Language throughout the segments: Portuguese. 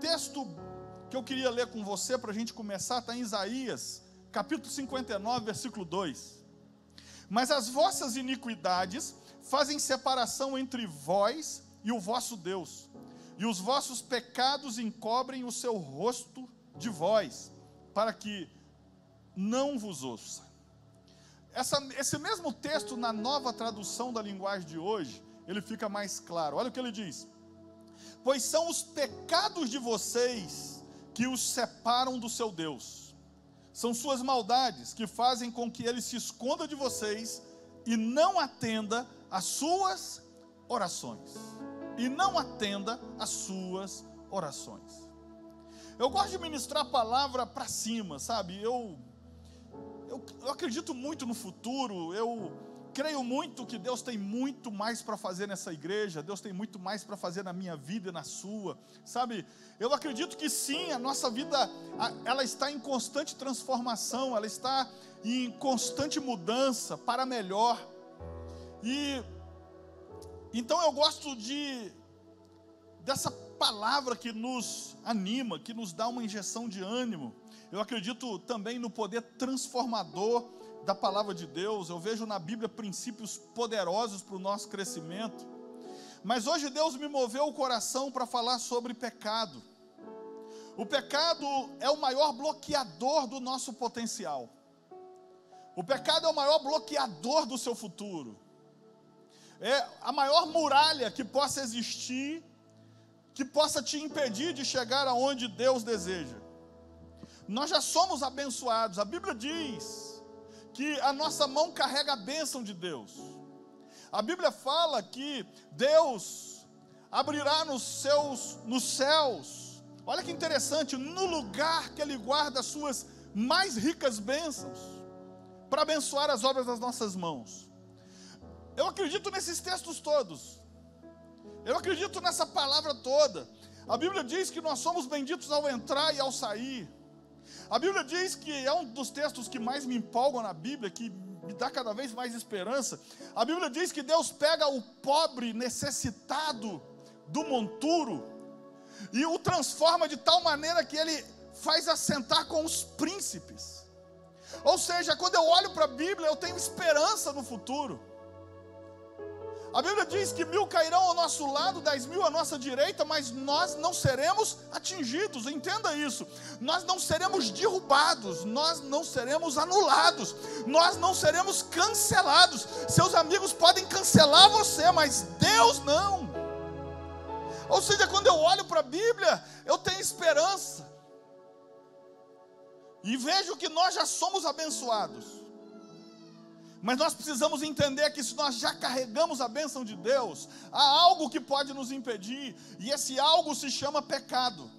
texto que eu queria ler com você para a gente começar está em Isaías, capítulo 59, versículo 2. Mas as vossas iniquidades fazem separação entre vós e o vosso Deus, e os vossos pecados encobrem o seu rosto de vós, para que não vos ouça. Essa, esse mesmo texto, na nova tradução da linguagem de hoje, ele fica mais claro. Olha o que ele diz: Pois são os pecados de vocês que os separam do seu Deus, são suas maldades que fazem com que ele se esconda de vocês e não atenda às suas orações. E não atenda às suas orações. Eu gosto de ministrar a palavra para cima, sabe? Eu, eu, eu acredito muito no futuro, eu creio muito que Deus tem muito mais para fazer nessa igreja, Deus tem muito mais para fazer na minha vida e na sua, sabe? Eu acredito que sim, a nossa vida, ela está em constante transformação, ela está em constante mudança para melhor. E então eu gosto de dessa palavra que nos anima, que nos dá uma injeção de ânimo. Eu acredito também no poder transformador da palavra de Deus. Eu vejo na Bíblia princípios poderosos para o nosso crescimento. Mas hoje Deus me moveu o coração para falar sobre pecado. O pecado é o maior bloqueador do nosso potencial. O pecado é o maior bloqueador do seu futuro. É a maior muralha que possa existir que possa te impedir de chegar aonde Deus deseja. Nós já somos abençoados. A Bíblia diz que a nossa mão carrega a bênção de Deus. A Bíblia fala que Deus abrirá nos seus nos céus. Olha que interessante, no lugar que ele guarda as suas mais ricas bênçãos para abençoar as obras das nossas mãos. Eu acredito nesses textos todos. Eu acredito nessa palavra toda. A Bíblia diz que nós somos benditos ao entrar e ao sair. A Bíblia diz que é um dos textos que mais me empolgam na Bíblia, que me dá cada vez mais esperança. A Bíblia diz que Deus pega o pobre necessitado do monturo e o transforma de tal maneira que ele faz assentar com os príncipes. Ou seja, quando eu olho para a Bíblia, eu tenho esperança no futuro. A Bíblia diz que mil cairão ao nosso lado, dez mil à nossa direita, mas nós não seremos atingidos, entenda isso. Nós não seremos derrubados, nós não seremos anulados, nós não seremos cancelados. Seus amigos podem cancelar você, mas Deus não. Ou seja, quando eu olho para a Bíblia, eu tenho esperança, e vejo que nós já somos abençoados. Mas nós precisamos entender que se nós já carregamos a bênção de Deus, há algo que pode nos impedir, e esse algo se chama pecado.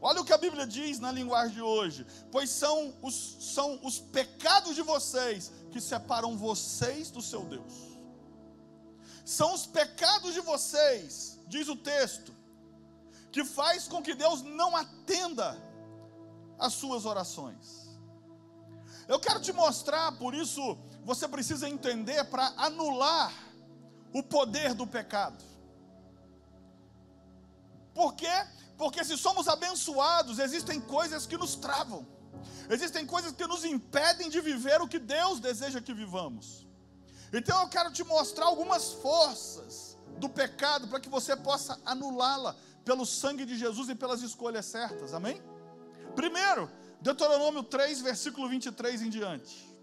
Olha o que a Bíblia diz na linguagem de hoje: pois são os, são os pecados de vocês que separam vocês do seu Deus. São os pecados de vocês, diz o texto, que faz com que Deus não atenda às suas orações. Eu quero te mostrar, por isso, você precisa entender para anular o poder do pecado. Por quê? Porque se somos abençoados, existem coisas que nos travam, existem coisas que nos impedem de viver o que Deus deseja que vivamos. Então eu quero te mostrar algumas forças do pecado para que você possa anulá-la pelo sangue de Jesus e pelas escolhas certas, amém? Primeiro, Deuteronômio 3, versículo 23 em diante.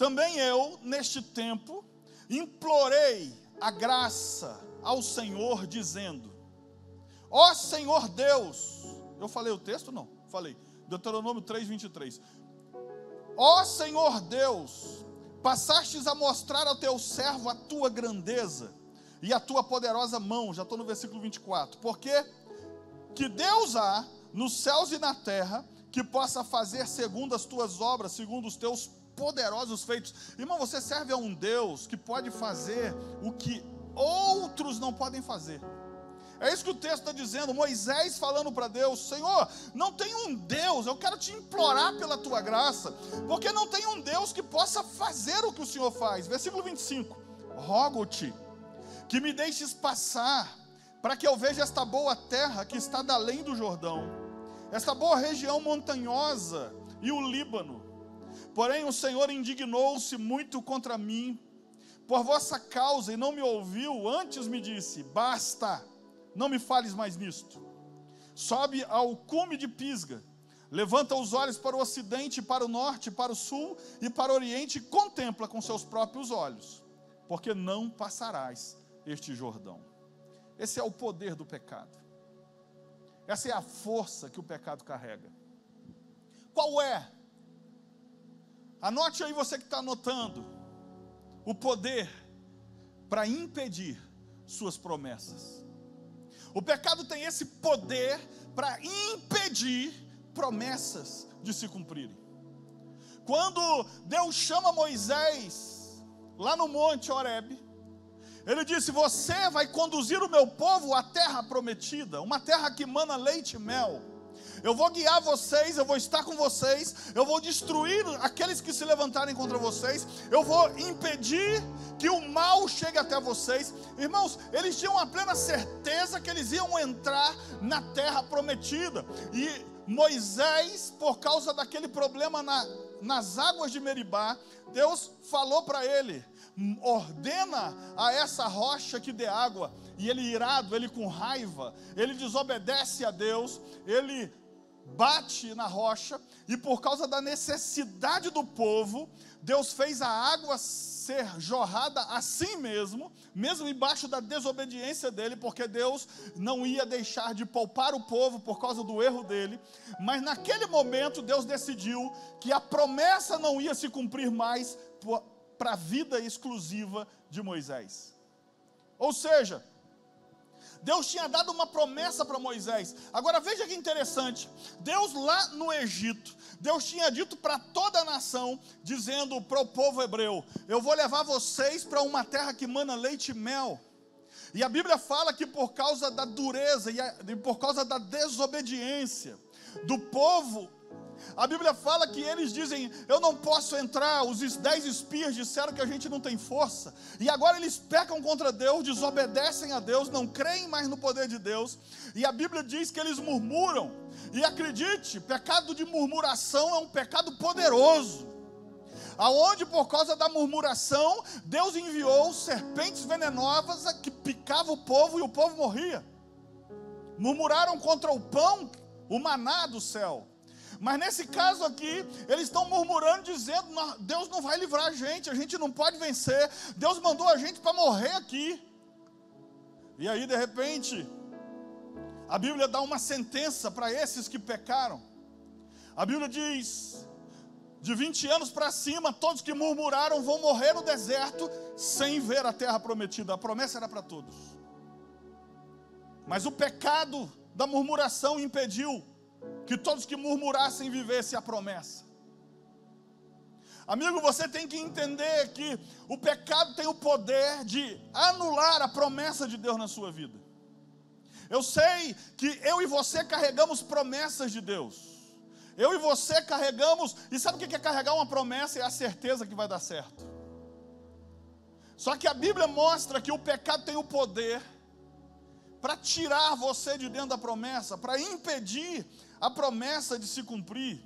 Também eu, neste tempo, implorei a graça ao Senhor, dizendo: Ó Senhor Deus, eu falei o texto? Não, falei, Deuteronômio 3, 23. Ó Senhor Deus, passastes a mostrar ao teu servo a tua grandeza e a tua poderosa mão, já estou no versículo 24, porque que Deus há nos céus e na terra que possa fazer segundo as tuas obras, segundo os teus poderosos feitos. Irmão, você serve a um Deus que pode fazer o que outros não podem fazer. É isso que o texto está dizendo. Moisés falando para Deus: Senhor, não tem um Deus, eu quero te implorar pela tua graça, porque não tem um Deus que possa fazer o que o Senhor faz. Versículo 25: Rogo-te que me deixes passar para que eu veja esta boa terra que está além do Jordão, esta boa região montanhosa e o Líbano. Porém, o Senhor indignou-se muito contra mim por vossa causa e não me ouviu, antes me disse: Basta, não me fales mais nisto. Sobe ao cume de Pisga, levanta os olhos para o ocidente, para o norte, para o sul e para o oriente, e contempla com seus próprios olhos, porque não passarás este Jordão. Esse é o poder do pecado. Essa é a força que o pecado carrega. Qual é? Anote aí você que está anotando. O poder para impedir suas promessas. O pecado tem esse poder para impedir promessas de se cumprirem. Quando Deus chama Moisés lá no monte Horebe, ele disse: Você vai conduzir o meu povo à terra prometida, uma terra que mana leite e mel. Eu vou guiar vocês, eu vou estar com vocês, eu vou destruir aqueles que se levantarem contra vocês, eu vou impedir que o mal chegue até vocês. Irmãos, eles tinham a plena certeza que eles iam entrar na terra prometida. E Moisés, por causa daquele problema na, nas águas de Meribá, Deus falou para ele: ordena a essa rocha que dê água. E ele irado, ele com raiva, ele desobedece a Deus, ele bate na rocha, e por causa da necessidade do povo, Deus fez a água ser jorrada assim mesmo, mesmo embaixo da desobediência dele, porque Deus não ia deixar de poupar o povo por causa do erro dele, mas naquele momento Deus decidiu que a promessa não ia se cumprir mais para a vida exclusiva de Moisés. Ou seja, Deus tinha dado uma promessa para Moisés. Agora veja que interessante. Deus lá no Egito, Deus tinha dito para toda a nação, dizendo para o povo hebreu: Eu vou levar vocês para uma terra que mana leite e mel. E a Bíblia fala que por causa da dureza e por causa da desobediência do povo a Bíblia fala que eles dizem: Eu não posso entrar. Os dez espias disseram que a gente não tem força. E agora eles pecam contra Deus, desobedecem a Deus, não creem mais no poder de Deus. E a Bíblia diz que eles murmuram. E acredite: pecado de murmuração é um pecado poderoso. Aonde por causa da murmuração, Deus enviou serpentes venenosas que picavam o povo e o povo morria. Murmuraram contra o pão, o maná do céu. Mas nesse caso aqui, eles estão murmurando, dizendo: Deus não vai livrar a gente, a gente não pode vencer, Deus mandou a gente para morrer aqui. E aí, de repente, a Bíblia dá uma sentença para esses que pecaram. A Bíblia diz: de 20 anos para cima, todos que murmuraram vão morrer no deserto sem ver a terra prometida. A promessa era para todos. Mas o pecado da murmuração impediu que todos que murmurassem vivessem a promessa. Amigo, você tem que entender que o pecado tem o poder de anular a promessa de Deus na sua vida. Eu sei que eu e você carregamos promessas de Deus. Eu e você carregamos, e sabe o que é carregar uma promessa? É a certeza que vai dar certo. Só que a Bíblia mostra que o pecado tem o poder para tirar você de dentro da promessa, para impedir a promessa de se cumprir.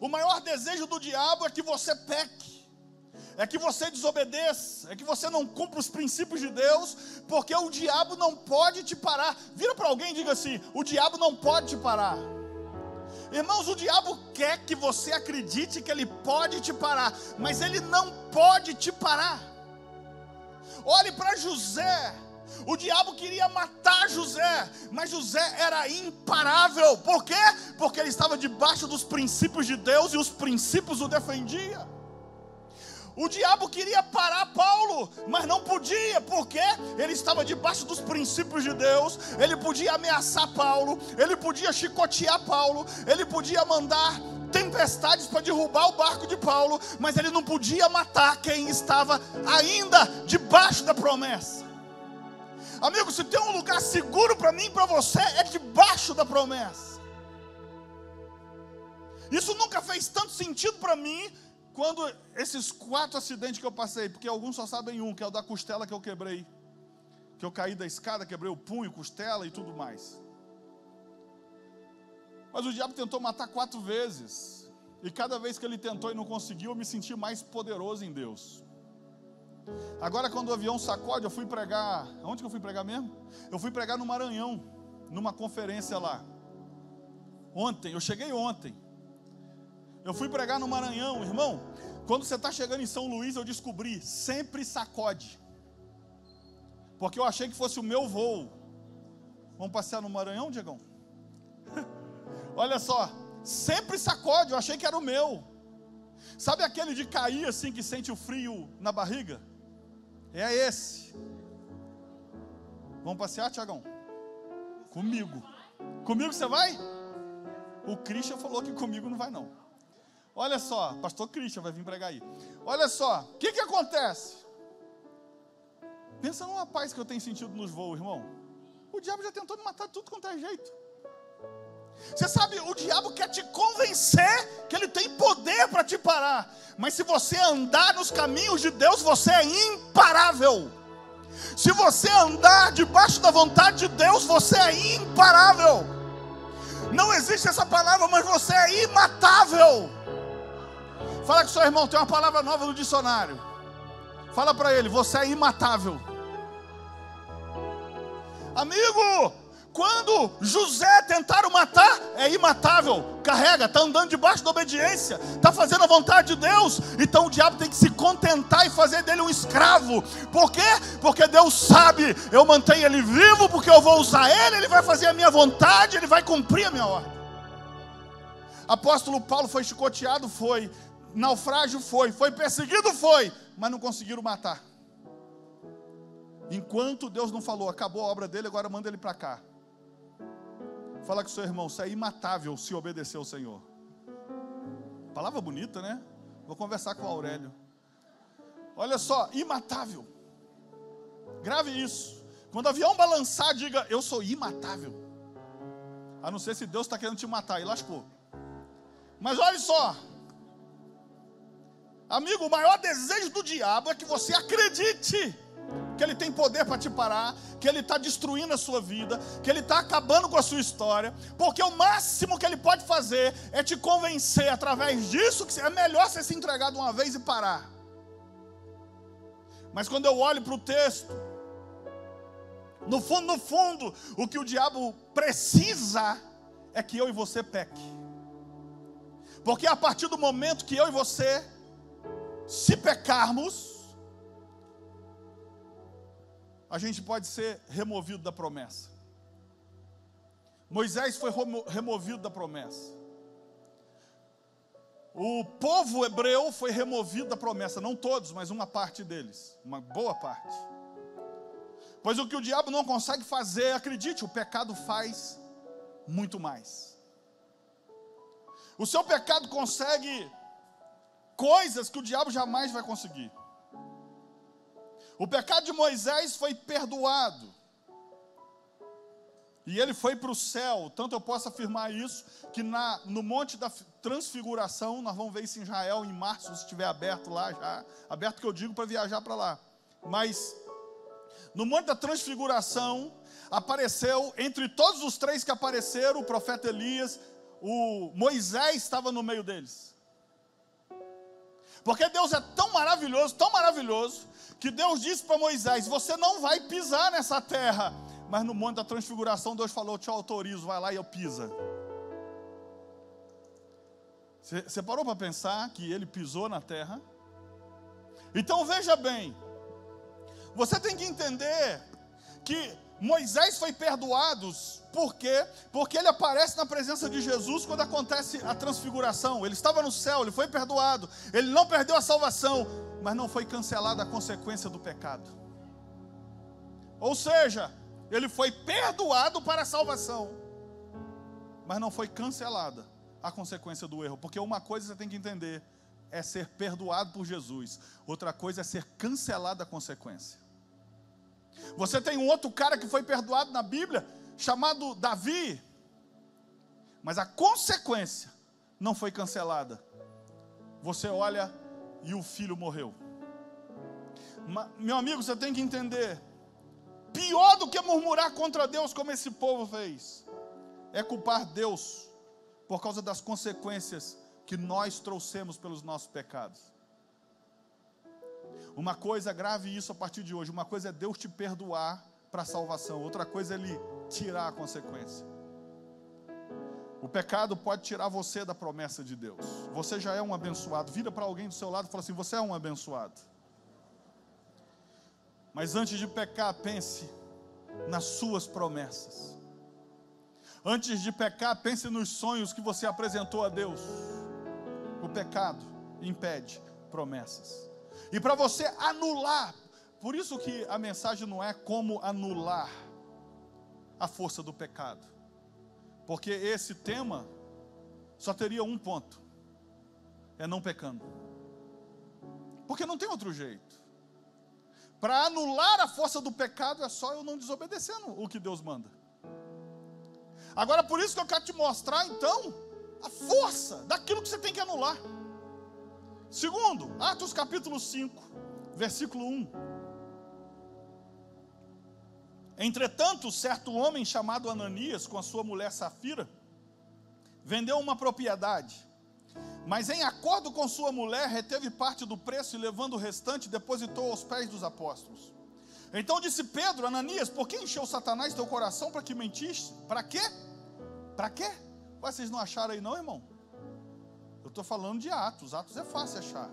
O maior desejo do diabo é que você peque, é que você desobedeça, é que você não cumpra os princípios de Deus, porque o diabo não pode te parar. Vira para alguém e diga assim: o diabo não pode te parar. Irmãos, o diabo quer que você acredite que ele pode te parar, mas ele não pode te parar. Olhe para José, o diabo queria matar José, mas José era imparável. Por quê? Porque ele estava debaixo dos princípios de Deus e os princípios o defendiam. O diabo queria parar Paulo, mas não podia, porque ele estava debaixo dos princípios de Deus. Ele podia ameaçar Paulo, ele podia chicotear Paulo, ele podia mandar tempestades para derrubar o barco de Paulo, mas ele não podia matar quem estava ainda debaixo da promessa. Amigo, se tem um lugar seguro para mim e para você, é debaixo da promessa. Isso nunca fez tanto sentido para mim quando esses quatro acidentes que eu passei, porque alguns só sabem um, que é o da costela que eu quebrei. que eu caí da escada, quebrei o punho, costela e tudo mais. Mas o diabo tentou matar quatro vezes. E cada vez que ele tentou e não conseguiu, eu me senti mais poderoso em Deus. Agora, quando o avião sacode, eu fui pregar. Onde que eu fui pregar mesmo? Eu fui pregar no Maranhão, numa conferência lá. Ontem, eu cheguei ontem. Eu fui pregar no Maranhão, irmão. Quando você está chegando em São Luís, eu descobri, sempre sacode. Porque eu achei que fosse o meu voo. Vamos passear no Maranhão, Diegão? Olha só, sempre sacode, eu achei que era o meu. Sabe aquele de cair assim que sente o frio na barriga? É esse. Vamos passear, Tiagão? Comigo. Comigo você vai? O Christian falou que comigo não vai não. Olha só, pastor Christian vai vir pregar aí. Olha só, o que que acontece? Pensa numa paz que eu tenho sentido nos voos, irmão. O diabo já tentou me matar de tudo quanto é jeito. Você sabe, o diabo quer te convencer que ele tem poder para te parar. Mas se você andar nos caminhos de Deus, você é imparável. Se você andar debaixo da vontade de Deus, você é imparável. Não existe essa palavra, mas você é imatável. Fala com seu irmão, tem uma palavra nova no dicionário. Fala para ele, você é imatável. Amigo, quando José tentaram matar, é imatável, carrega, está andando debaixo da obediência, está fazendo a vontade de Deus, então o diabo tem que se contentar e fazer dele um escravo, por quê? Porque Deus sabe, eu mantenho ele vivo, porque eu vou usar ele, ele vai fazer a minha vontade, ele vai cumprir a minha ordem. Apóstolo Paulo foi chicoteado, foi, naufrágio foi, foi perseguido, foi, mas não conseguiram matar. Enquanto Deus não falou, acabou a obra dele, agora manda ele para cá. Fala com seu irmão, você é imatável se obedecer ao Senhor. Palavra bonita, né? Vou conversar com o Aurélio. Olha só, imatável. Grave isso. Quando o avião balançar, diga: Eu sou imatável. A não ser se Deus está querendo te matar, e lascou. Mas olha só, amigo, o maior desejo do diabo é que você acredite que Ele tem poder para te parar, que Ele está destruindo a sua vida, que Ele está acabando com a sua história, porque o máximo que Ele pode fazer é te convencer através disso que é melhor você se entregar de uma vez e parar. Mas quando eu olho para o texto, no fundo, no fundo, o que o diabo precisa é que eu e você peque. Porque a partir do momento que eu e você, se pecarmos, a gente pode ser removido da promessa. Moisés foi removido da promessa. O povo hebreu foi removido da promessa, não todos, mas uma parte deles, uma boa parte. Pois o que o diabo não consegue fazer, acredite, o pecado faz muito mais. O seu pecado consegue coisas que o diabo jamais vai conseguir. O pecado de Moisés foi perdoado. E ele foi para o céu. Tanto eu posso afirmar isso, que na, no Monte da Transfiguração, nós vamos ver isso em Israel em março, se estiver aberto lá já. Aberto que eu digo para viajar para lá. Mas no Monte da Transfiguração, apareceu, entre todos os três que apareceram, o profeta Elias, o Moisés estava no meio deles. Porque Deus é tão maravilhoso, tão maravilhoso, que Deus disse para Moisés: Você não vai pisar nessa terra. Mas no monte da transfiguração, Deus falou: te autorizo, vai lá e eu pisa. Você parou para pensar que ele pisou na terra? Então veja bem, você tem que entender que Moisés foi perdoado, por quê? Porque ele aparece na presença de Jesus quando acontece a transfiguração. Ele estava no céu, ele foi perdoado, ele não perdeu a salvação, mas não foi cancelada a consequência do pecado. Ou seja, ele foi perdoado para a salvação, mas não foi cancelada a consequência do erro, porque uma coisa você tem que entender é ser perdoado por Jesus, outra coisa é ser cancelada a consequência. Você tem um outro cara que foi perdoado na Bíblia, chamado Davi, mas a consequência não foi cancelada. Você olha e o filho morreu. Meu amigo, você tem que entender: pior do que murmurar contra Deus, como esse povo fez, é culpar Deus por causa das consequências que nós trouxemos pelos nossos pecados. Uma coisa grave isso a partir de hoje, uma coisa é Deus te perdoar para a salvação, outra coisa é Ele tirar a consequência. O pecado pode tirar você da promessa de Deus. Você já é um abençoado. Vira para alguém do seu lado e fala assim: Você é um abençoado. Mas antes de pecar, pense nas suas promessas. Antes de pecar, pense nos sonhos que você apresentou a Deus. O pecado impede promessas. E para você anular, por isso que a mensagem não é como anular a força do pecado. Porque esse tema só teria um ponto: é não pecando. Porque não tem outro jeito. Para anular a força do pecado é só eu não desobedecendo o que Deus manda. Agora, por isso que eu quero te mostrar, então, a força daquilo que você tem que anular. Segundo, Atos capítulo 5, versículo 1. Entretanto, certo homem chamado Ananias, com a sua mulher Safira, vendeu uma propriedade mas em acordo com sua mulher, reteve parte do preço e levando o restante, depositou aos pés dos apóstolos. Então disse Pedro, Ananias, por que encheu Satanás teu coração para que mentiste? Para quê? Para quê? Ué, vocês não acharam aí não, irmão? Eu estou falando de Atos, Atos é fácil achar.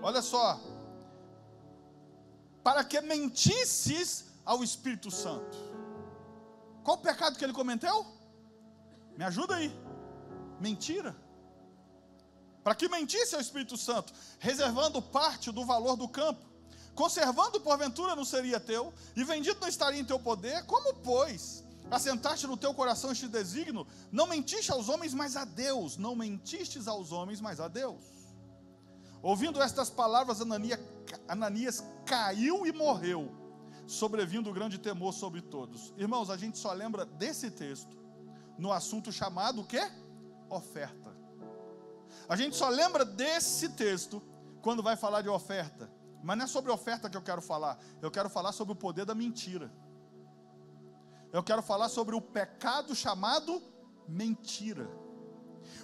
Olha só. Para que mentisses ao Espírito Santo. Qual o pecado que ele cometeu? Me ajuda aí. Mentira. Para que mentisse ao Espírito Santo, reservando parte do valor do campo, conservando porventura não seria teu, e vendido não estaria em teu poder, como, pois, assentaste no teu coração este desígnio, não mentiste aos homens, mas a Deus, não mentistes aos homens, mas a Deus. Ouvindo estas palavras, Ananias, Ananias caiu e morreu, sobrevindo grande temor sobre todos. Irmãos, a gente só lembra desse texto no assunto chamado o quê? Oferta. A gente só lembra desse texto quando vai falar de oferta. Mas não é sobre oferta que eu quero falar. Eu quero falar sobre o poder da mentira. Eu quero falar sobre o pecado chamado mentira.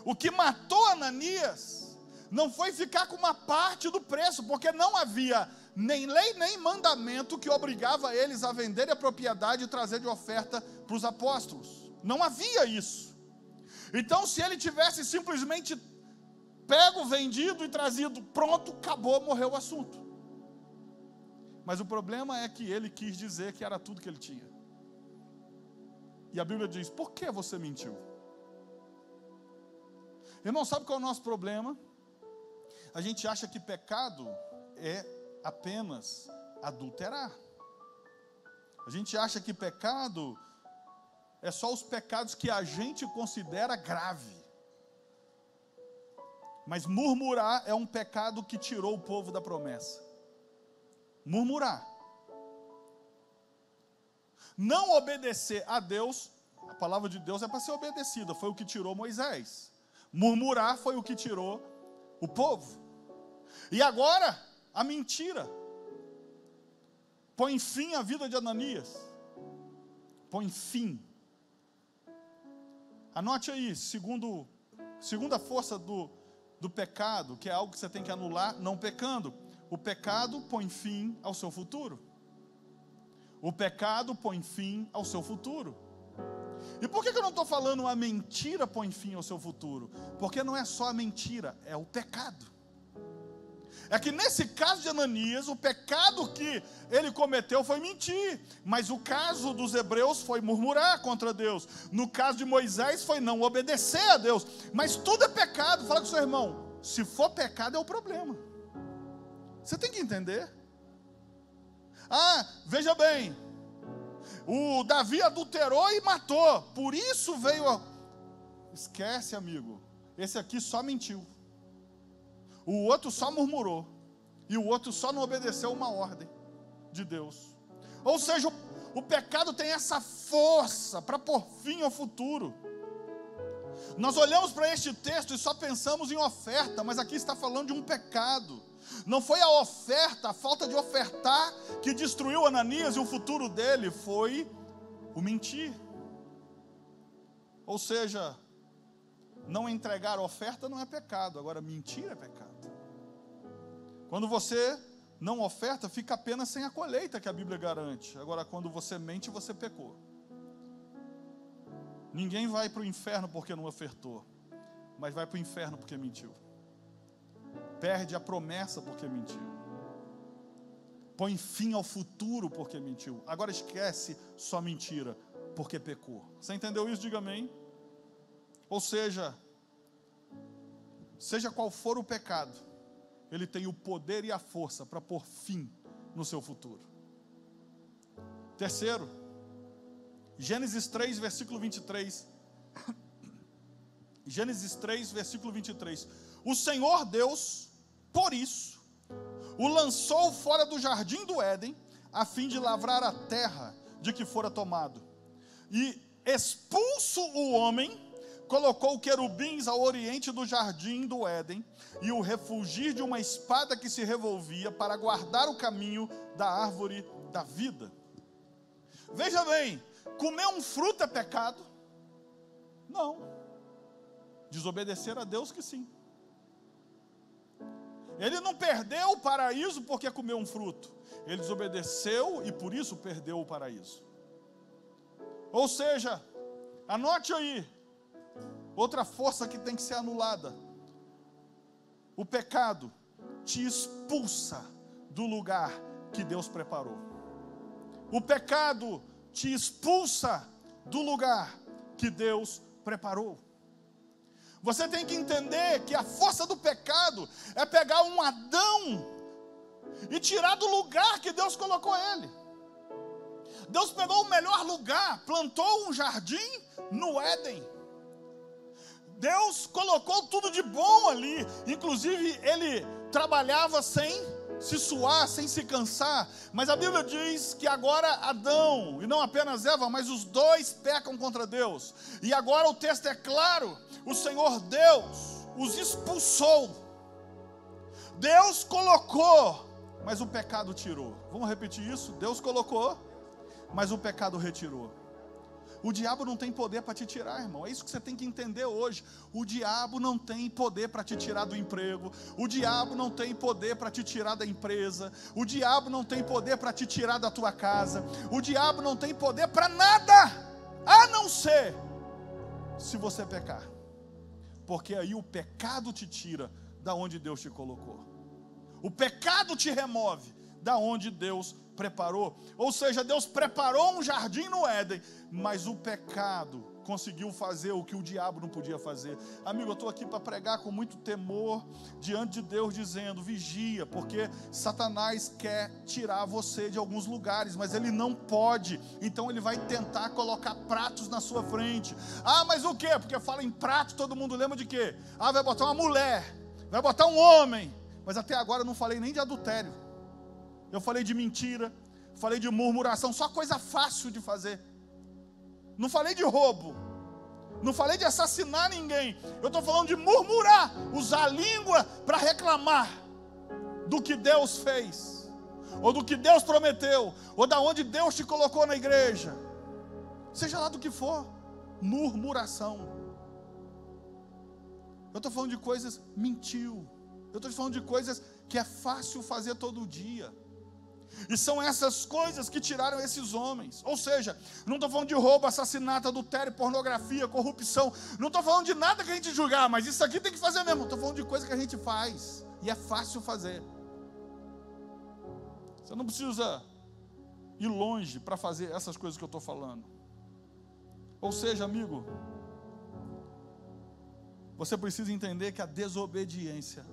O que matou Ananias não foi ficar com uma parte do preço, porque não havia nem lei nem mandamento que obrigava eles a vender a propriedade e trazer de oferta para os apóstolos. Não havia isso. Então, se ele tivesse simplesmente pego, vendido e trazido, pronto, acabou, morreu o assunto. Mas o problema é que ele quis dizer que era tudo que ele tinha. E a Bíblia diz: por que você mentiu? Irmão, sabe qual é o nosso problema? A gente acha que pecado é apenas adulterar. A gente acha que pecado é só os pecados que a gente considera grave. Mas murmurar é um pecado que tirou o povo da promessa. Murmurar. Não obedecer a Deus, a palavra de Deus é para ser obedecida, foi o que tirou Moisés. Murmurar foi o que tirou o povo. E agora, a mentira. Põe fim à vida de Ananias. Põe fim. Anote aí, segundo, segunda força do, do pecado, que é algo que você tem que anular não pecando. O pecado põe fim ao seu futuro. O pecado põe fim ao seu futuro. E por que eu não estou falando a mentira põe fim ao seu futuro? Porque não é só a mentira, é o pecado. É que nesse caso de Ananias, o pecado que ele cometeu foi mentir, mas o caso dos hebreus foi murmurar contra Deus. No caso de Moisés foi não obedecer a Deus. Mas tudo é pecado. Fala com seu irmão, se for pecado é o problema. Você tem que entender. Ah, veja bem, o Davi adulterou e matou, por isso veio. A... Esquece, amigo. Esse aqui só mentiu. O outro só murmurou. E o outro só não obedeceu uma ordem de Deus. Ou seja, o, o pecado tem essa força para pôr fim ao futuro. Nós olhamos para este texto e só pensamos em oferta, mas aqui está falando de um pecado. Não foi a oferta, a falta de ofertar que destruiu Ananias e o futuro dele, foi o mentir. Ou seja, não entregar oferta não é pecado, agora mentir é pecado. Quando você não oferta, fica apenas sem a colheita que a Bíblia garante. Agora, quando você mente, você pecou. Ninguém vai para o inferno porque não ofertou, mas vai para o inferno porque mentiu. Perde a promessa porque mentiu. Põe fim ao futuro porque mentiu. Agora esquece só mentira porque pecou. Você entendeu isso? Diga amém. Ou seja, seja qual for o pecado, ele tem o poder e a força para pôr fim no seu futuro. Terceiro, Gênesis 3, versículo 23. Gênesis 3, versículo 23. O Senhor Deus, por isso, o lançou fora do jardim do Éden, a fim de lavrar a terra de que fora tomado. E expulso o homem, colocou querubins ao oriente do jardim do Éden, e o refugir de uma espada que se revolvia para guardar o caminho da árvore da vida. Veja bem, Comer um fruto é pecado? Não. Desobedecer a Deus que sim. Ele não perdeu o paraíso porque comeu um fruto. Ele desobedeceu e por isso perdeu o paraíso. Ou seja, anote aí, outra força que tem que ser anulada. O pecado te expulsa do lugar que Deus preparou. O pecado te expulsa do lugar que Deus preparou. Você tem que entender que a força do pecado é pegar um Adão e tirar do lugar que Deus colocou ele. Deus pegou o melhor lugar, plantou um jardim no Éden. Deus colocou tudo de bom ali, inclusive ele trabalhava sem se suar sem se cansar. Mas a Bíblia diz que agora Adão, e não apenas Eva, mas os dois pecam contra Deus. E agora o texto é claro: o Senhor Deus os expulsou. Deus colocou, mas o pecado tirou. Vamos repetir isso? Deus colocou, mas o pecado retirou. O diabo não tem poder para te tirar, irmão. É isso que você tem que entender hoje. O diabo não tem poder para te tirar do emprego. O diabo não tem poder para te tirar da empresa. O diabo não tem poder para te tirar da tua casa. O diabo não tem poder para nada, a não ser se você pecar. Porque aí o pecado te tira da onde Deus te colocou. O pecado te remove da onde Deus preparou. Ou seja, Deus preparou um jardim no Éden, mas o pecado conseguiu fazer o que o diabo não podia fazer. Amigo, eu estou aqui para pregar com muito temor diante de Deus, dizendo: vigia, porque Satanás quer tirar você de alguns lugares, mas ele não pode. Então ele vai tentar colocar pratos na sua frente. Ah, mas o quê? Porque fala em prato, todo mundo lembra de quê? Ah, vai botar uma mulher, vai botar um homem. Mas até agora eu não falei nem de adultério. Eu falei de mentira, falei de murmuração, só coisa fácil de fazer. Não falei de roubo, não falei de assassinar ninguém. Eu estou falando de murmurar, usar a língua para reclamar do que Deus fez, ou do que Deus prometeu, ou da onde Deus te colocou na igreja. Seja lá do que for, murmuração. Eu estou falando de coisas mentiu. Eu estou falando de coisas que é fácil fazer todo dia. E são essas coisas que tiraram esses homens. Ou seja, não estou falando de roubo, assassinato, adultério, pornografia, corrupção. Não estou falando de nada que a gente julgar, mas isso aqui tem que fazer mesmo. Estou falando de coisa que a gente faz. E é fácil fazer. Você não precisa ir longe para fazer essas coisas que eu estou falando. Ou seja, amigo, você precisa entender que a desobediência,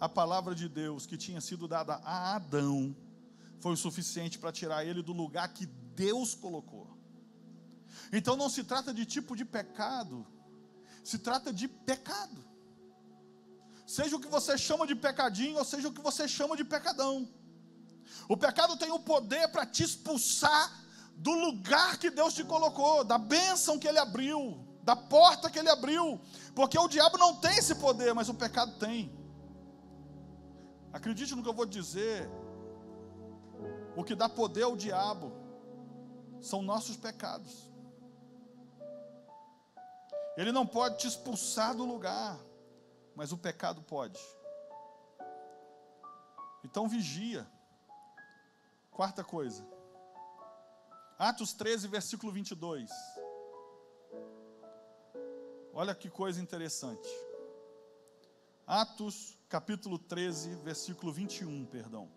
a palavra de Deus que tinha sido dada a Adão, foi o suficiente para tirar ele do lugar que Deus colocou. Então não se trata de tipo de pecado, se trata de pecado. Seja o que você chama de pecadinho, ou seja o que você chama de pecadão. O pecado tem o poder para te expulsar do lugar que Deus te colocou, da bênção que Ele abriu, da porta que ele abriu, porque o diabo não tem esse poder, mas o pecado tem. Acredite no que eu vou dizer, o que dá poder ao diabo são nossos pecados. Ele não pode te expulsar do lugar, mas o pecado pode. Então vigia. Quarta coisa. Atos 13, versículo 22. Olha que coisa interessante. Atos, capítulo 13, versículo 21, perdão.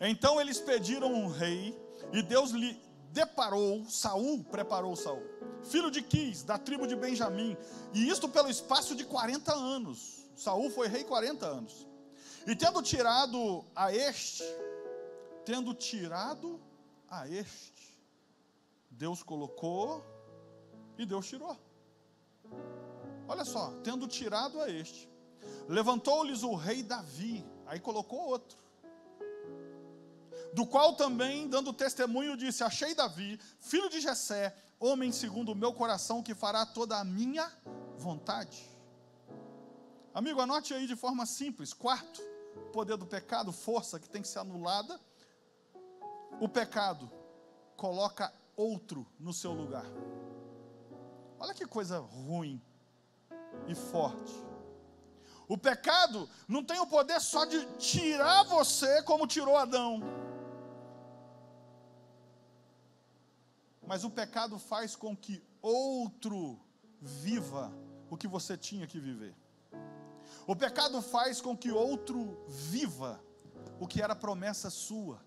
Então eles pediram um rei, e Deus lhe deparou, Saul preparou Saul, filho de Quis, da tribo de Benjamim, e isto pelo espaço de 40 anos. Saul foi rei 40 anos. E tendo tirado a este, tendo tirado a este, Deus colocou e Deus tirou. Olha só, tendo tirado a este, levantou-lhes o rei Davi, aí colocou outro, do qual também, dando testemunho, disse: Achei Davi, filho de Jessé, homem segundo o meu coração, que fará toda a minha vontade. Amigo, anote aí de forma simples: quarto, poder do pecado, força que tem que ser anulada. O pecado coloca outro no seu lugar. Olha que coisa ruim e forte. O pecado não tem o poder só de tirar você como tirou Adão. Mas o pecado faz com que outro viva o que você tinha que viver. O pecado faz com que outro viva o que era promessa sua.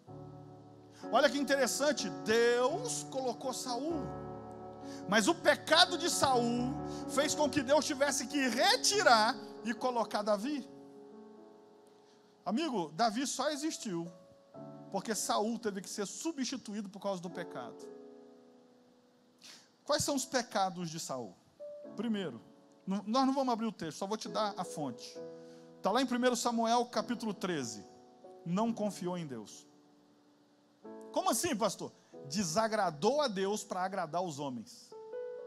Olha que interessante, Deus colocou Saul mas o pecado de Saul fez com que Deus tivesse que retirar e colocar Davi. Amigo, Davi só existiu porque Saul teve que ser substituído por causa do pecado. Quais são os pecados de Saul? Primeiro, nós não vamos abrir o texto, só vou te dar a fonte. Está lá em 1 Samuel capítulo 13. Não confiou em Deus. Como assim, pastor? desagradou a Deus para agradar os homens.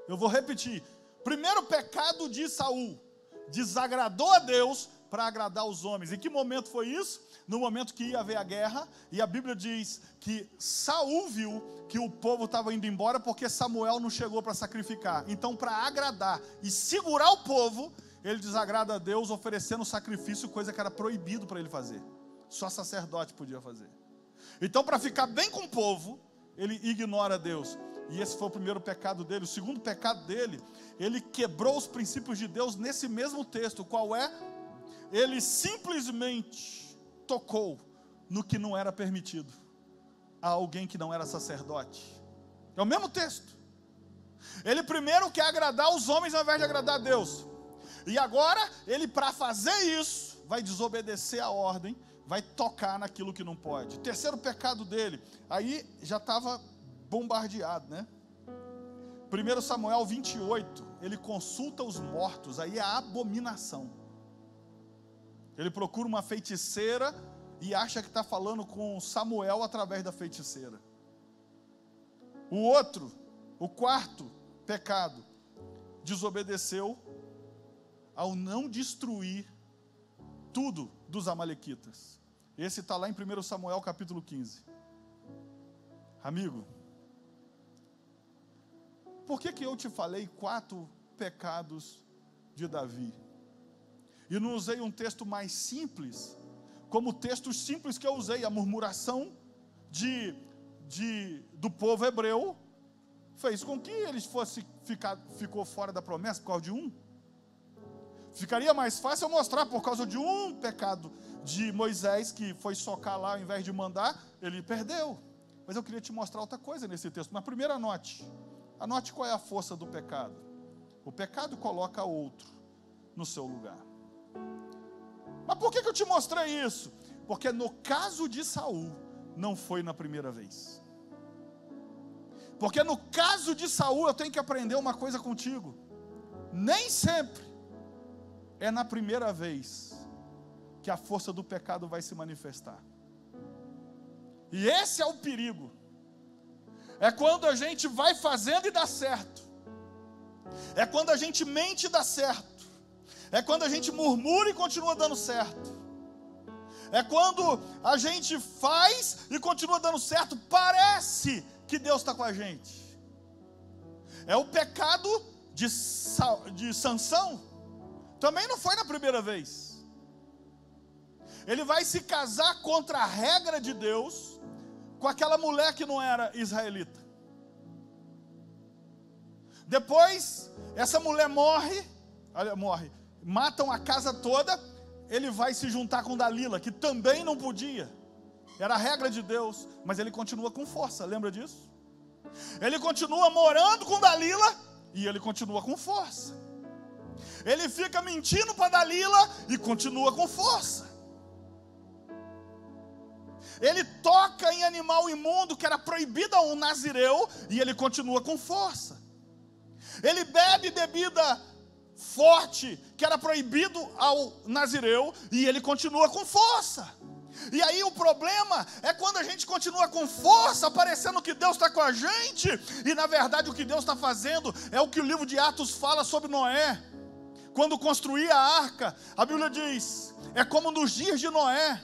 Eu vou repetir. Primeiro pecado de Saul, desagradou a Deus para agradar os homens. Em que momento foi isso? No momento que ia haver a guerra, e a Bíblia diz que Saul viu que o povo estava indo embora porque Samuel não chegou para sacrificar. Então, para agradar e segurar o povo, ele desagrada a Deus oferecendo sacrifício, coisa que era proibido para ele fazer. Só sacerdote podia fazer. Então, para ficar bem com o povo, ele ignora Deus. E esse foi o primeiro pecado dele. O segundo pecado dele, ele quebrou os princípios de Deus nesse mesmo texto. Qual é? Ele simplesmente tocou no que não era permitido a alguém que não era sacerdote. É o mesmo texto. Ele primeiro quer agradar os homens ao invés de agradar a Deus. E agora, ele para fazer isso, vai desobedecer a ordem vai tocar naquilo que não pode. Terceiro pecado dele, aí já estava bombardeado, né? 1 Samuel 28, ele consulta os mortos, aí é a abominação. Ele procura uma feiticeira e acha que está falando com Samuel através da feiticeira. O outro, o quarto pecado, desobedeceu ao não destruir tudo dos Amalequitas. Esse está lá em 1 Samuel capítulo 15. Amigo, por que, que eu te falei quatro pecados de Davi? E não usei um texto mais simples, como o texto simples que eu usei, a murmuração de, de, do povo hebreu, fez com que eles fosse ficar, ficou fora da promessa por causa de um. Ficaria mais fácil eu mostrar por causa de um pecado de Moisés, que foi socar lá ao invés de mandar, ele perdeu. Mas eu queria te mostrar outra coisa nesse texto. Na primeira anote. Anote qual é a força do pecado. O pecado coloca outro no seu lugar. Mas por que, eu te mostrei isso? Porque no caso de Saul, não foi na primeira vez. Porque no caso de Saul, eu tenho que aprender uma coisa contigo. Nem sempre é na primeira vez que a força do pecado vai se manifestar. E esse é o perigo. É quando a gente vai fazendo e dá certo. É quando a gente mente e dá certo. É quando a gente murmura e continua dando certo. É quando a gente faz e continua dando certo. Parece que Deus está com a gente. É o pecado de, de Sansão. Também não foi na primeira vez. Ele vai se casar contra a regra de Deus com aquela mulher que não era israelita. Depois, essa mulher morre, morre, matam a casa toda, ele vai se juntar com Dalila, que também não podia. Era a regra de Deus, mas ele continua com força, lembra disso? Ele continua morando com Dalila e ele continua com força. Ele fica mentindo para Dalila e continua com força. Ele toca em animal imundo que era proibido a um nazireu e ele continua com força. Ele bebe bebida forte que era proibido ao nazireu e ele continua com força. E aí o problema é quando a gente continua com força, parecendo que Deus está com a gente, e na verdade o que Deus está fazendo é o que o livro de Atos fala sobre Noé. Quando construía a arca, a Bíblia diz: é como nos dias de Noé,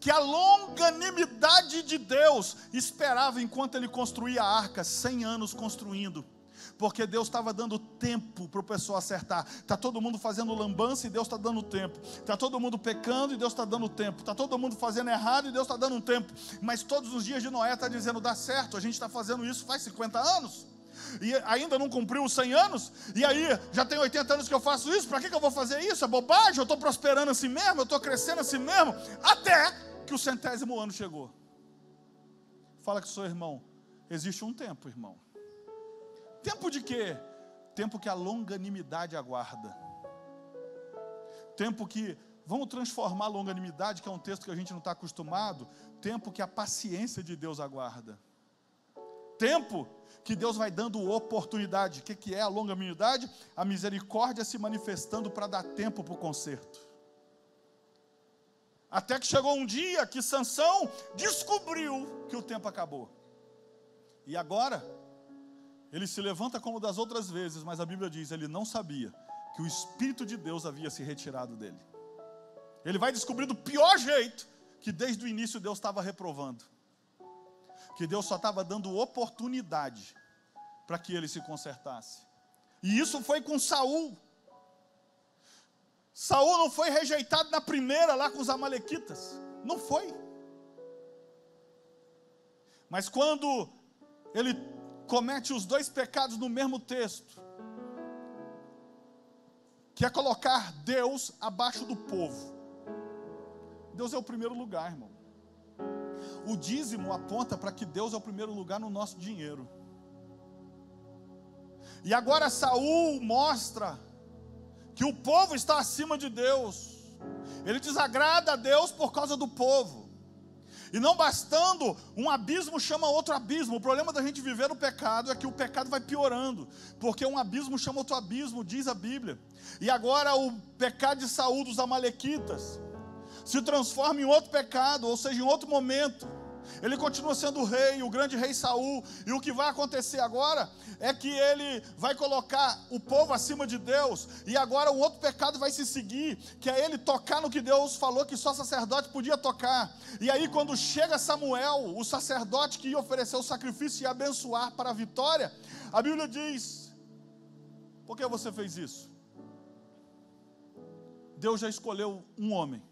que a longanimidade de Deus esperava enquanto ele construía a arca, 100 anos construindo porque Deus estava dando tempo para o pessoal acertar. Está todo mundo fazendo lambança e Deus está dando tempo. Está todo mundo pecando e Deus está dando tempo. Está todo mundo fazendo errado e Deus está dando um tempo. Mas todos os dias de Noé está dizendo: dá certo, a gente está fazendo isso faz 50 anos. E ainda não cumpriu os 100 anos, e aí já tem 80 anos que eu faço isso, para que, que eu vou fazer isso? É bobagem, eu estou prosperando assim mesmo, eu estou crescendo assim mesmo, até que o centésimo ano chegou. Fala com seu irmão, existe um tempo, irmão. Tempo de quê? Tempo que a longanimidade aguarda. Tempo que vamos transformar a longanimidade, que é um texto que a gente não está acostumado, tempo que a paciência de Deus aguarda. Tempo que Deus vai dando oportunidade. O que, que é a longanimidade? A misericórdia se manifestando para dar tempo para o conserto. Até que chegou um dia que Sansão descobriu que o tempo acabou. E agora ele se levanta como das outras vezes, mas a Bíblia diz: ele não sabia que o Espírito de Deus havia se retirado dele. Ele vai descobrir do pior jeito que desde o início Deus estava reprovando, que Deus só estava dando oportunidade para que ele se consertasse. E isso foi com Saul. Saul não foi rejeitado na primeira lá com os amalequitas, não foi. Mas quando ele comete os dois pecados no mesmo texto, que é colocar Deus abaixo do povo. Deus é o primeiro lugar, irmão. O dízimo aponta para que Deus é o primeiro lugar no nosso dinheiro. E agora Saul mostra que o povo está acima de Deus. Ele desagrada a Deus por causa do povo. E não bastando, um abismo chama outro abismo. O problema da gente viver no pecado é que o pecado vai piorando, porque um abismo chama outro abismo, diz a Bíblia. E agora o pecado de Saúl dos amalequitas se transforma em outro pecado, ou seja, em outro momento. Ele continua sendo o rei, o grande rei Saul, e o que vai acontecer agora é que ele vai colocar o povo acima de Deus, e agora um outro pecado vai se seguir, que é ele tocar no que Deus falou que só sacerdote podia tocar. E aí quando chega Samuel, o sacerdote que ia oferecer o sacrifício e abençoar para a vitória, a Bíblia diz: Por que você fez isso? Deus já escolheu um homem,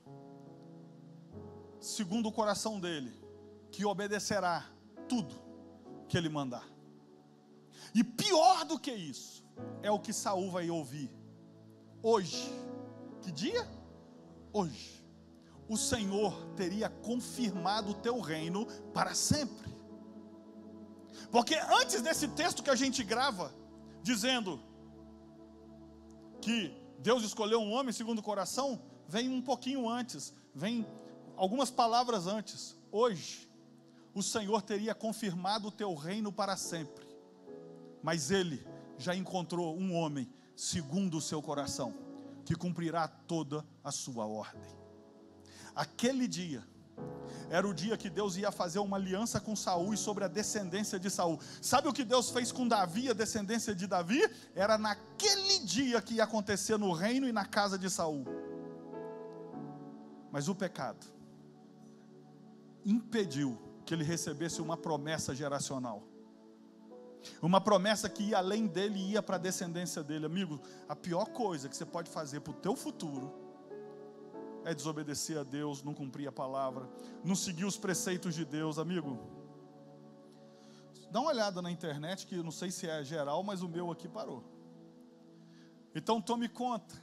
segundo o coração dele que obedecerá tudo que ele mandar. E pior do que isso, é o que Saul vai ouvir hoje. Que dia? Hoje. O Senhor teria confirmado o teu reino para sempre. Porque antes desse texto que a gente grava, dizendo que Deus escolheu um homem segundo o coração, vem um pouquinho antes, vem algumas palavras antes. Hoje, o Senhor teria confirmado o teu reino para sempre. Mas ele já encontrou um homem segundo o seu coração, que cumprirá toda a sua ordem. Aquele dia Era o dia que Deus ia fazer uma aliança com Saul e sobre a descendência de Saul. Sabe o que Deus fez com Davi, a descendência de Davi? Era naquele dia que ia acontecer no reino e na casa de Saul. Mas o pecado impediu que ele recebesse uma promessa geracional. Uma promessa que ia além dele e ia para a descendência dele. Amigo, a pior coisa que você pode fazer para o teu futuro é desobedecer a Deus, não cumprir a palavra, não seguir os preceitos de Deus, amigo. Dá uma olhada na internet, que não sei se é geral, mas o meu aqui parou. Então tome conta.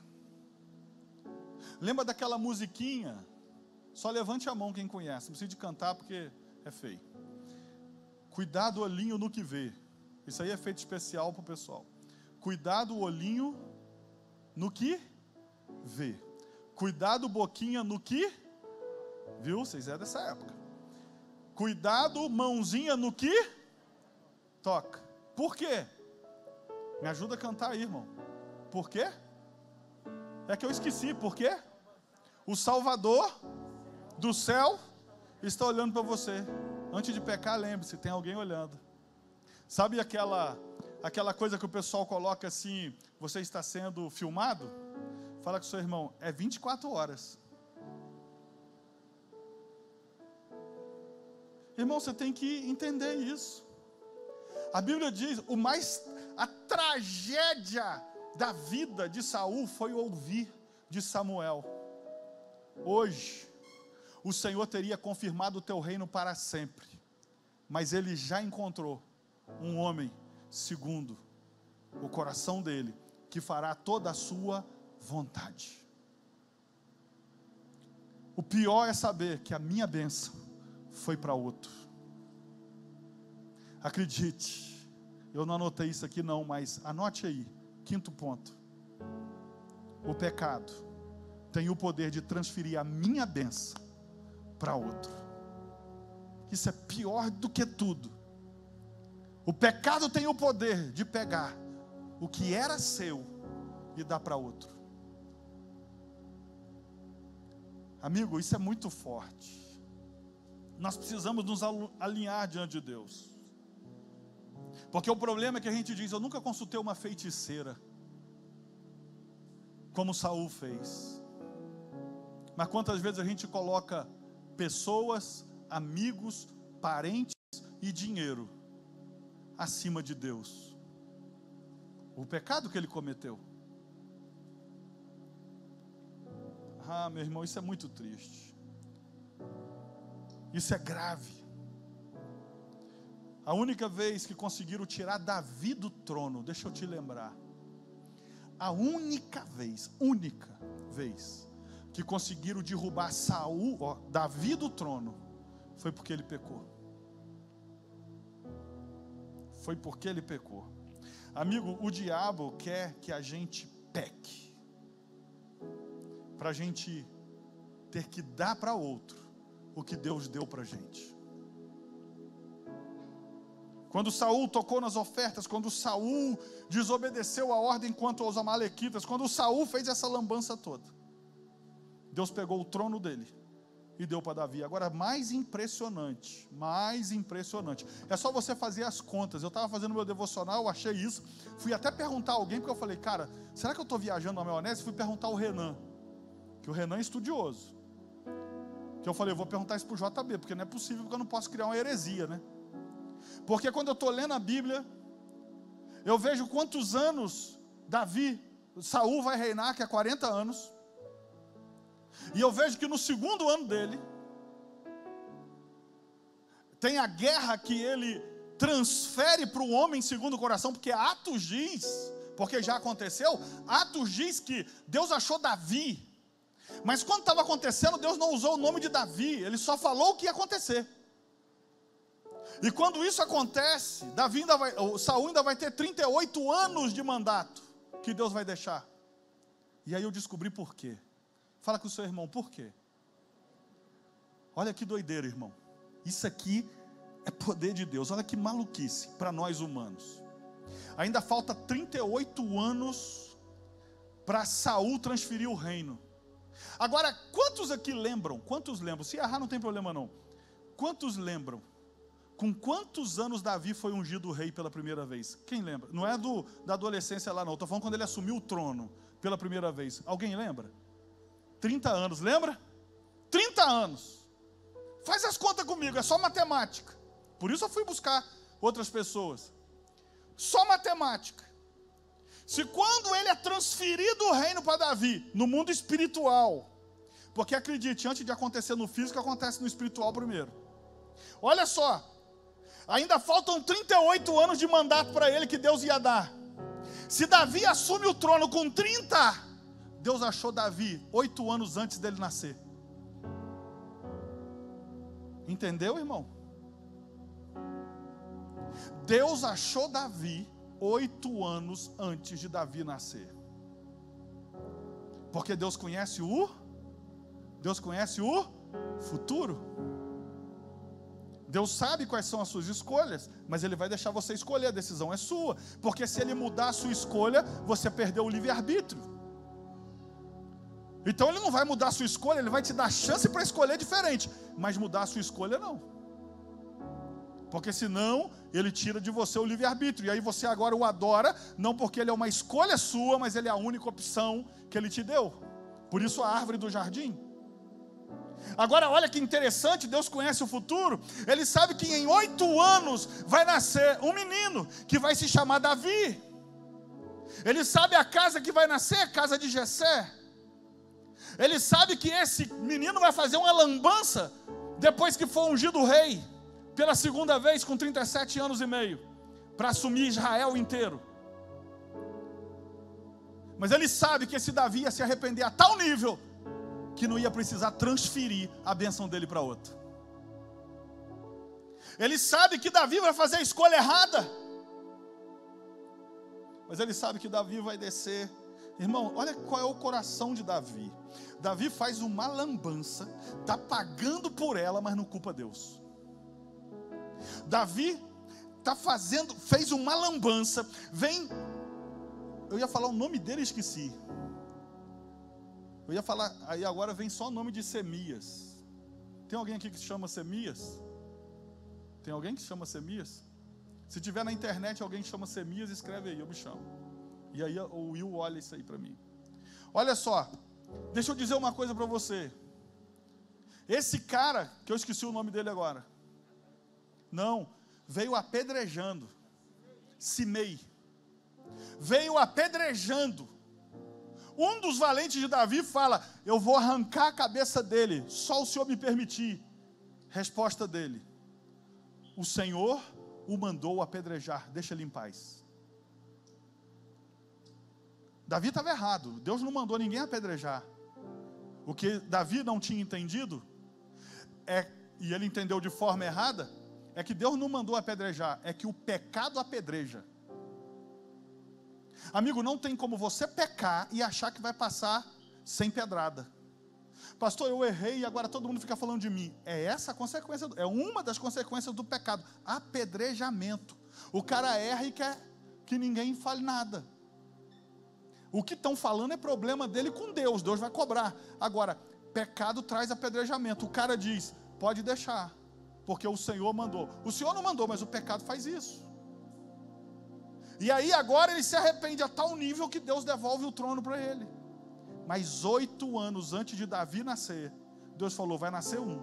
Lembra daquela musiquinha? Só levante a mão quem conhece, não precisa de cantar porque é feio. Cuidado olhinho no que vê. Isso aí é feito especial para o pessoal. Cuidado olhinho no que vê. Cuidado boquinha no que viu? Vocês é dessa época. Cuidado mãozinha no que toca. Por quê? Me ajuda a cantar aí, irmão. Por quê? É que eu esqueci. Por quê? O Salvador do céu está olhando para você. Antes de pecar, lembre-se, tem alguém olhando. Sabe aquela aquela coisa que o pessoal coloca assim, você está sendo filmado? Fala com seu irmão, é 24 horas. Irmão, você tem que entender isso. A Bíblia diz, o mais a tragédia da vida de Saul foi ouvir de Samuel. Hoje, o Senhor teria confirmado o teu reino para sempre, mas ele já encontrou um homem segundo o coração dele, que fará toda a sua vontade. O pior é saber que a minha bênção foi para outro. Acredite, eu não anotei isso aqui não, mas anote aí, quinto ponto. O pecado tem o poder de transferir a minha bênção para outro. Isso é pior do que tudo. O pecado tem o poder de pegar o que era seu e dar para outro. Amigo, isso é muito forte. Nós precisamos nos alinhar diante de Deus. Porque o problema é que a gente diz: Eu nunca consultei uma feiticeira, como Saul fez. Mas quantas vezes a gente coloca pessoas, amigos, parentes e dinheiro acima de Deus. O pecado que ele cometeu. Ah, meu irmão, isso é muito triste. Isso é grave. A única vez que conseguiram tirar Davi do trono, deixa eu te lembrar. A única vez, única vez que conseguiram derrubar Saul, ó, Davi do trono, foi porque ele pecou foi porque ele pecou. Amigo, o diabo quer que a gente peque, para a gente ter que dar para outro o que Deus deu para a gente. Quando Saul tocou nas ofertas, quando Saul desobedeceu a ordem quanto aos amalequitas, quando Saul fez essa lambança toda, Deus pegou o trono dele e deu para Davi. Agora, mais impressionante, mais impressionante. É só você fazer as contas. Eu estava fazendo meu devocional, achei isso. Fui até perguntar a alguém, porque eu falei, cara, será que eu estou viajando na maionese? Fui perguntar ao Renan, que o Renan é estudioso. Que eu falei, eu vou perguntar isso para o JB, porque não é possível que eu não possa criar uma heresia, né? Porque quando eu estou lendo a Bíblia, eu vejo quantos anos Davi, Saul vai reinar, que é 40 anos. E eu vejo que no segundo ano dele, tem a guerra que ele transfere para o homem segundo o coração, porque Atos diz, porque já aconteceu, Atos diz que Deus achou Davi, mas quando estava acontecendo, Deus não usou o nome de Davi, ele só falou o que ia acontecer. E quando isso acontece, Davi ainda vai, Saul ainda vai ter 38 anos de mandato que Deus vai deixar. E aí eu descobri por quê. Fala com o seu irmão, por quê? Olha que doideira, irmão. Isso aqui é poder de Deus. Olha que maluquice para nós humanos. Ainda falta 38 anos para Saul transferir o reino. Agora, quantos aqui lembram? Quantos lembram? Se errar, não tem problema não. Quantos lembram? Com quantos anos Davi foi ungido rei pela primeira vez? Quem lembra? Não é do, da adolescência lá, não. Estou falando quando ele assumiu o trono pela primeira vez. Alguém lembra? 30 anos, lembra? 30 anos. Faz as contas comigo, é só matemática. Por isso eu fui buscar outras pessoas. Só matemática. Se quando ele é transferido o reino para Davi, no mundo espiritual, porque acredite, antes de acontecer no físico, acontece no espiritual primeiro. Olha só, ainda faltam 38 anos de mandato para ele que Deus ia dar. Se Davi assume o trono com 30, Deus achou Davi oito anos antes dele nascer. Entendeu, irmão? Deus achou Davi oito anos antes de Davi nascer. Porque Deus conhece o Deus conhece o futuro. Deus sabe quais são as suas escolhas, mas Ele vai deixar você escolher, a decisão é sua. Porque se Ele mudar a sua escolha, você perdeu o livre-arbítrio. Então Ele não vai mudar a sua escolha, Ele vai te dar chance para escolher diferente, mas mudar a sua escolha não. Porque senão Ele tira de você o livre-arbítrio, e aí você agora o adora, não porque Ele é uma escolha sua, mas Ele é a única opção que Ele te deu. Por isso a árvore do jardim. Agora, olha que interessante, Deus conhece o futuro. Ele sabe que em oito anos vai nascer um menino que vai se chamar Davi. Ele sabe a casa que vai nascer, a casa de Jessé. Ele sabe que esse menino vai fazer uma lambança depois que for ungido rei, pela segunda vez com 37 anos e meio, para assumir Israel inteiro. Mas ele sabe que esse Davi ia se arrepender a tal nível que não ia precisar transferir a benção dele para outro. Ele sabe que Davi vai fazer a escolha errada. Mas ele sabe que Davi vai descer. Irmão, olha qual é o coração de Davi. Davi faz uma lambança, está pagando por ela, mas não culpa Deus. Davi está fazendo, fez uma lambança, vem. Eu ia falar o nome dele e esqueci. Eu ia falar, aí agora vem só o nome de Semias. Tem alguém aqui que se chama Semias? Tem alguém que se chama Semias? Se tiver na internet alguém que chama Semias, escreve aí, eu me chamo. E aí o Will olha isso aí para mim. Olha só, deixa eu dizer uma coisa para você. Esse cara, que eu esqueci o nome dele agora. Não, veio apedrejando. Simei. Veio apedrejando um dos valentes de Davi fala: Eu vou arrancar a cabeça dele, só o Senhor me permitir. Resposta dele: O Senhor o mandou apedrejar, deixa ele em paz. Davi estava errado, Deus não mandou ninguém apedrejar. O que Davi não tinha entendido, é, e ele entendeu de forma errada, é que Deus não mandou apedrejar, é que o pecado apedreja. Amigo, não tem como você pecar e achar que vai passar sem pedrada. Pastor, eu errei e agora todo mundo fica falando de mim. É essa a consequência, é uma das consequências do pecado, apedrejamento. O cara erra e quer que ninguém fale nada. O que estão falando é problema dele com Deus, Deus vai cobrar. Agora, pecado traz apedrejamento. O cara diz: pode deixar, porque o Senhor mandou. O Senhor não mandou, mas o pecado faz isso. E aí agora ele se arrepende a tal nível que Deus devolve o trono para ele. Mas oito anos antes de Davi nascer, Deus falou: vai nascer um,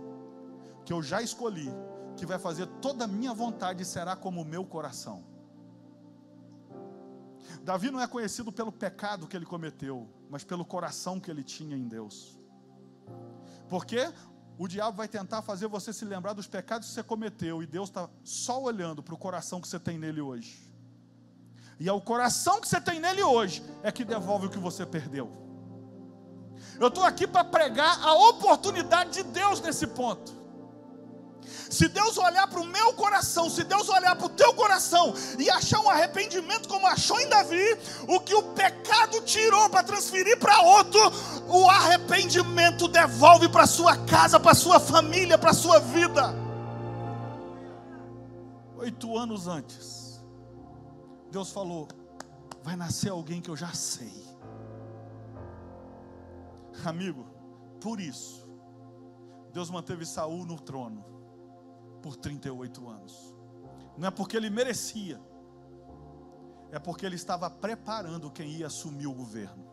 que eu já escolhi, que vai fazer toda a minha vontade e será como o meu coração. Davi não é conhecido pelo pecado que ele cometeu, mas pelo coração que ele tinha em Deus. Porque o diabo vai tentar fazer você se lembrar dos pecados que você cometeu, e Deus está só olhando para o coração que você tem nele hoje. E é o coração que você tem nele hoje é que devolve o que você perdeu. Eu estou aqui para pregar a oportunidade de Deus nesse ponto. Se Deus olhar para o meu coração, se Deus olhar para o teu coração e achar um arrependimento como achou em Davi, o que o pecado tirou para transferir para outro, o arrependimento devolve para sua casa, para sua família, para sua vida. Oito anos antes, Deus falou: vai nascer alguém que eu já sei. Amigo, Por isso, Deus manteve Saul no trono por 38 anos. Não é porque ele merecia, é porque ele estava preparando quem ia assumir o governo.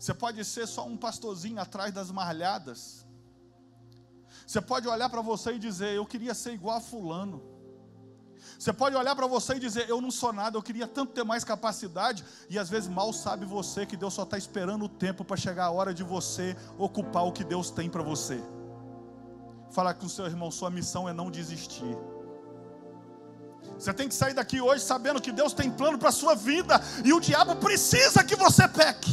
Você pode ser só um pastorzinho atrás das marlhadas. Você pode olhar para você e dizer: Eu queria ser igual a Fulano. Você pode olhar para você e dizer: Eu não sou nada, eu queria tanto ter mais capacidade. E às vezes mal sabe você que Deus só está esperando o tempo para chegar a hora de você ocupar o que Deus tem para você. Falar com o seu irmão: Sua missão é não desistir. Você tem que sair daqui hoje sabendo que Deus tem plano para a sua vida e o diabo precisa que você peque,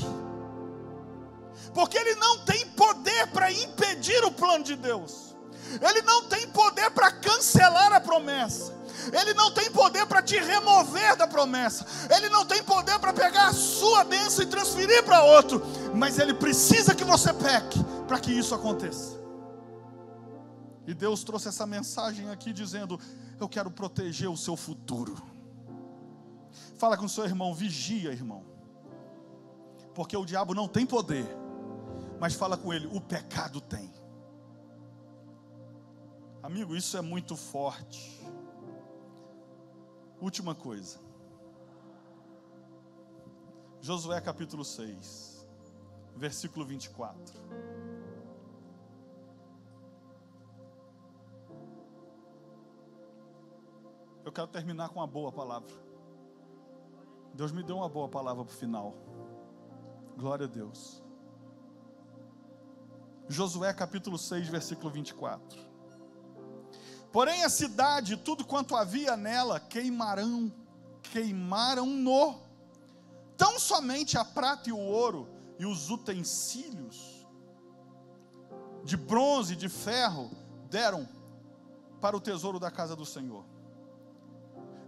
porque ele não tem poder para impedir o plano de Deus, ele não tem poder para cancelar a promessa. Ele não tem poder para te remover da promessa. Ele não tem poder para pegar a sua bênção e transferir para outro. Mas ele precisa que você peque para que isso aconteça. E Deus trouxe essa mensagem aqui dizendo: Eu quero proteger o seu futuro. Fala com o seu irmão, vigia, irmão. Porque o diabo não tem poder, mas fala com ele: o pecado tem. Amigo, isso é muito forte. Última coisa. Josué capítulo 6, versículo 24. Eu quero terminar com uma boa palavra. Deus me deu uma boa palavra para o final. Glória a Deus. Josué capítulo 6, versículo 24. Porém a cidade, tudo quanto havia nela, queimarão, queimaram-no, tão somente a prata e o ouro e os utensílios de bronze e de ferro deram para o tesouro da casa do Senhor.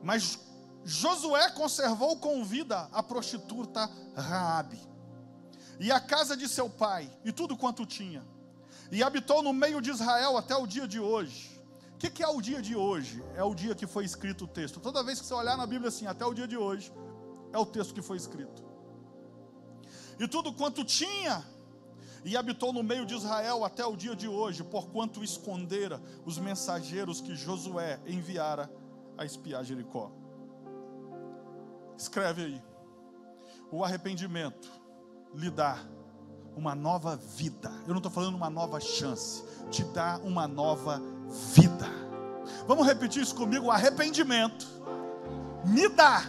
Mas Josué conservou com vida a prostituta Raabe e a casa de seu pai e tudo quanto tinha. E habitou no meio de Israel até o dia de hoje. O que, que é o dia de hoje? É o dia que foi escrito o texto. Toda vez que você olhar na Bíblia assim, até o dia de hoje, é o texto que foi escrito. E tudo quanto tinha, e habitou no meio de Israel até o dia de hoje, porquanto escondera os mensageiros que Josué enviara a espiar Jericó. Escreve aí. O arrependimento lhe dá uma nova vida. Eu não estou falando uma nova chance, te dá uma nova vida. Vamos repetir isso comigo? O arrependimento me dá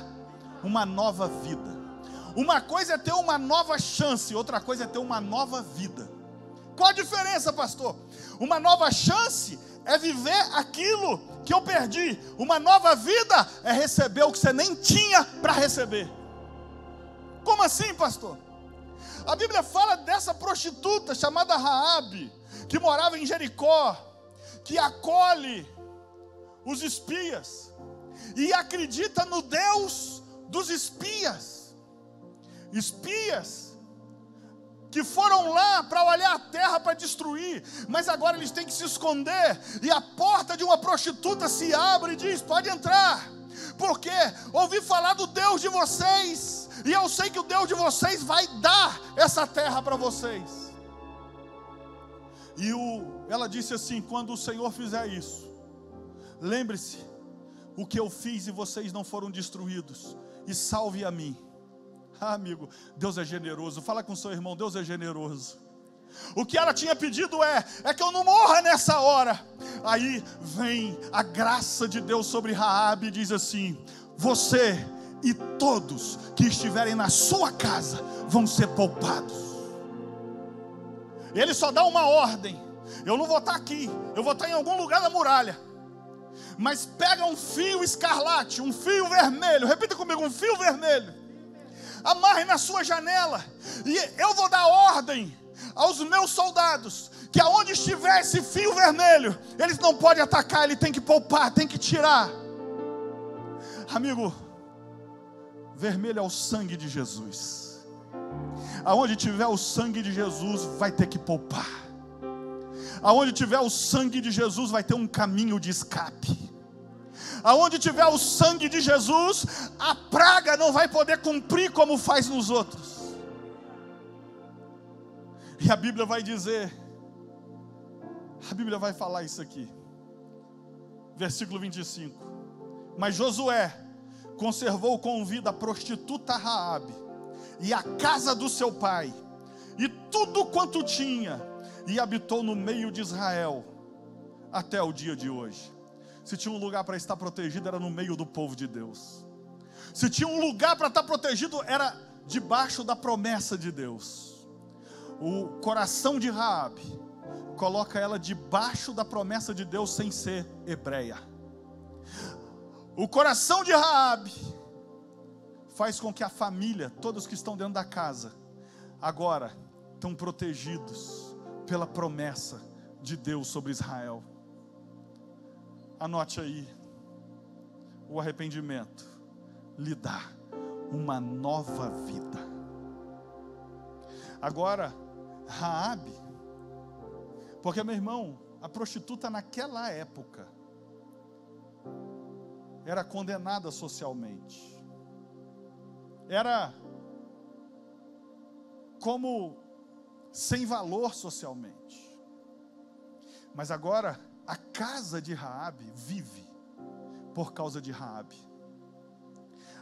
uma nova vida. Uma coisa é ter uma nova chance, outra coisa é ter uma nova vida. Qual a diferença, pastor? Uma nova chance é viver aquilo que eu perdi. Uma nova vida é receber o que você nem tinha para receber. Como assim, pastor? A Bíblia fala dessa prostituta chamada Raabe, que morava em Jericó, que acolhe os espias e acredita no Deus dos espias. Espias que foram lá para olhar a terra para destruir, mas agora eles têm que se esconder, e a porta de uma prostituta se abre e diz: pode entrar, porque ouvi falar do Deus de vocês, e eu sei que o Deus de vocês vai dar essa terra para vocês. E o, ela disse assim: quando o Senhor fizer isso, lembre-se o que eu fiz e vocês não foram destruídos, e salve a mim. Ah, amigo, Deus é generoso. Fala com seu irmão, Deus é generoso. O que ela tinha pedido é: é que eu não morra nessa hora. Aí vem a graça de Deus sobre Raabe e diz assim: você e todos que estiverem na sua casa vão ser poupados. Ele só dá uma ordem. Eu não vou estar aqui, eu vou estar em algum lugar da muralha. Mas pega um fio escarlate, um fio vermelho. Repita comigo, um fio vermelho amarre na sua janela, e eu vou dar ordem aos meus soldados que aonde estiver esse fio vermelho, eles não podem atacar, ele tem que poupar, tem que tirar. Amigo, vermelho é o sangue de Jesus. Aonde tiver o sangue de Jesus, vai ter que poupar. Aonde tiver o sangue de Jesus, vai ter um caminho de escape aonde tiver o sangue de Jesus, a praga não vai poder cumprir como faz nos outros. E a Bíblia vai dizer, a Bíblia vai falar isso aqui, versículo 25. Mas Josué conservou com vida a prostituta Raabe e a casa do seu pai e tudo quanto tinha e habitou no meio de Israel até o dia de hoje. Se tinha um lugar para estar protegido era no meio do povo de Deus. Se tinha um lugar para estar protegido era debaixo da promessa de Deus. O coração de Raabe coloca ela debaixo da promessa de Deus sem ser hebreia. O coração de Raabe faz com que a família, todos que estão dentro da casa, agora estão protegidos pela promessa de Deus sobre Israel. Anote aí, o arrependimento lhe dá uma nova vida. Agora, Raabe, porque meu irmão, a prostituta naquela época era condenada socialmente. Era como sem valor socialmente. Mas agora a casa de Raabe vive por causa de Raabe.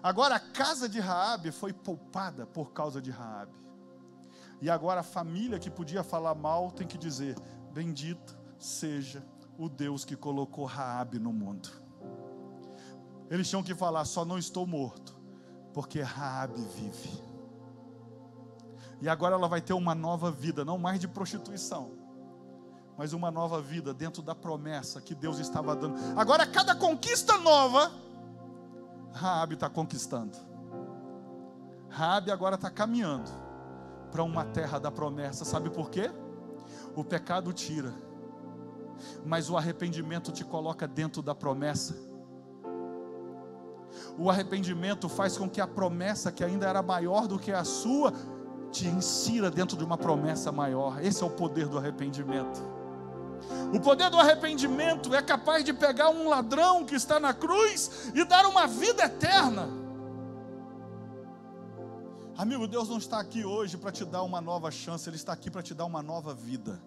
Agora a casa de Raabe foi poupada por causa de Raabe. E agora a família que podia falar mal tem que dizer: bendito seja o Deus que colocou Raabe no mundo. Eles tinham que falar: só não estou morto, porque Raabe vive. E agora ela vai ter uma nova vida, não mais de prostituição, mas uma nova vida dentro da promessa que Deus estava dando. Agora cada conquista nova Raabe está conquistando. Raabe agora está caminhando para uma terra da promessa. Sabe por quê? O pecado tira, mas o arrependimento te coloca dentro da promessa. O arrependimento faz com que a promessa, que ainda era maior do que a sua, te insira dentro de uma promessa maior. Esse é o poder do arrependimento. O poder do arrependimento é capaz de pegar um ladrão que está na cruz e dar uma vida eterna. Amigo, Deus não está aqui hoje para te dar uma nova chance, Ele está aqui para te dar uma nova vida.